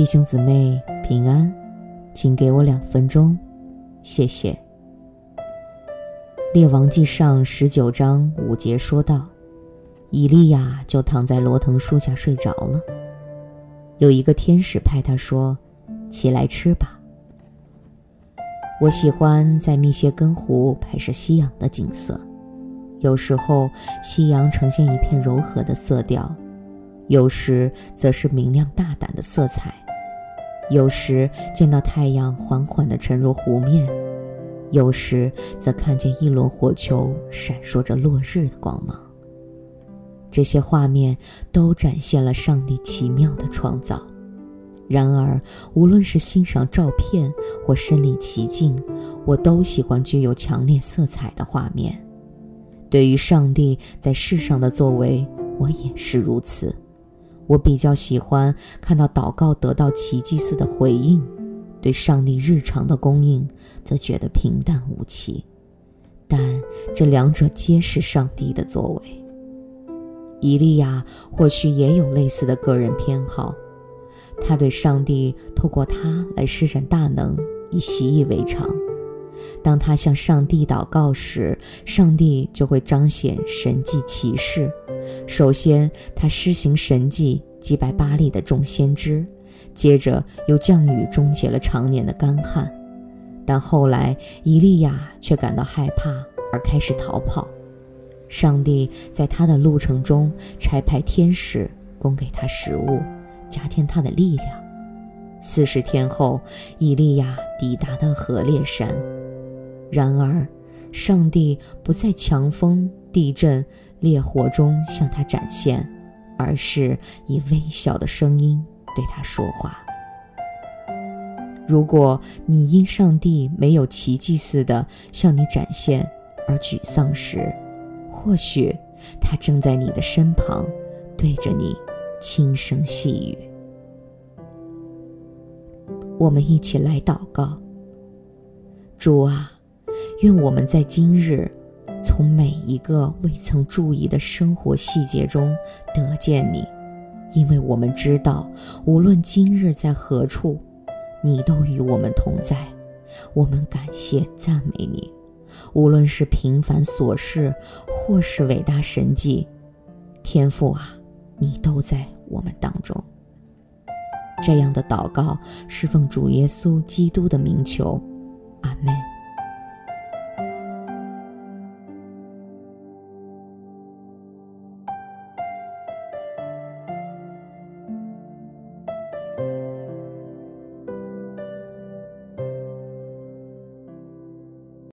弟兄姊妹平安，请给我两分钟，谢谢。列王记上十九章五节说道：“以利亚就躺在罗藤树下睡着了。有一个天使派他说：‘起来吃吧。’我喜欢在密歇根湖拍摄夕阳的景色，有时候夕阳呈现一片柔和的色调，有时则是明亮大胆的色彩。”有时见到太阳缓缓地沉入湖面，有时则看见一轮火球闪烁着落日的光芒。这些画面都展现了上帝奇妙的创造。然而，无论是欣赏照片或身临其境，我都喜欢具有强烈色彩的画面。对于上帝在世上的作为，我也是如此。我比较喜欢看到祷告得到奇迹似的回应，对上帝日常的供应则觉得平淡无奇。但这两者皆是上帝的作为。以利亚或许也有类似的个人偏好，他对上帝透过他来施展大能已习以为常。当他向上帝祷告时，上帝就会彰显神迹奇事。首先，他施行神迹，击败巴力的众先知；接着，又降雨，终结了常年的干旱。但后来，以利亚却感到害怕，而开始逃跑。上帝在他的路程中差派天使供给他食物，加添他的力量。四十天后，以利亚抵达了何烈山。然而，上帝不再强风、地震、烈火中向他展现，而是以微小的声音对他说话。如果你因上帝没有奇迹似的向你展现而沮丧时，或许他正在你的身旁，对着你轻声细语。我们一起来祷告，主啊。愿我们在今日，从每一个未曾注意的生活细节中得见你，因为我们知道，无论今日在何处，你都与我们同在。我们感谢赞美你，无论是平凡琐事，或是伟大神迹，天父啊，你都在我们当中。这样的祷告是奉主耶稣基督的名求，阿门。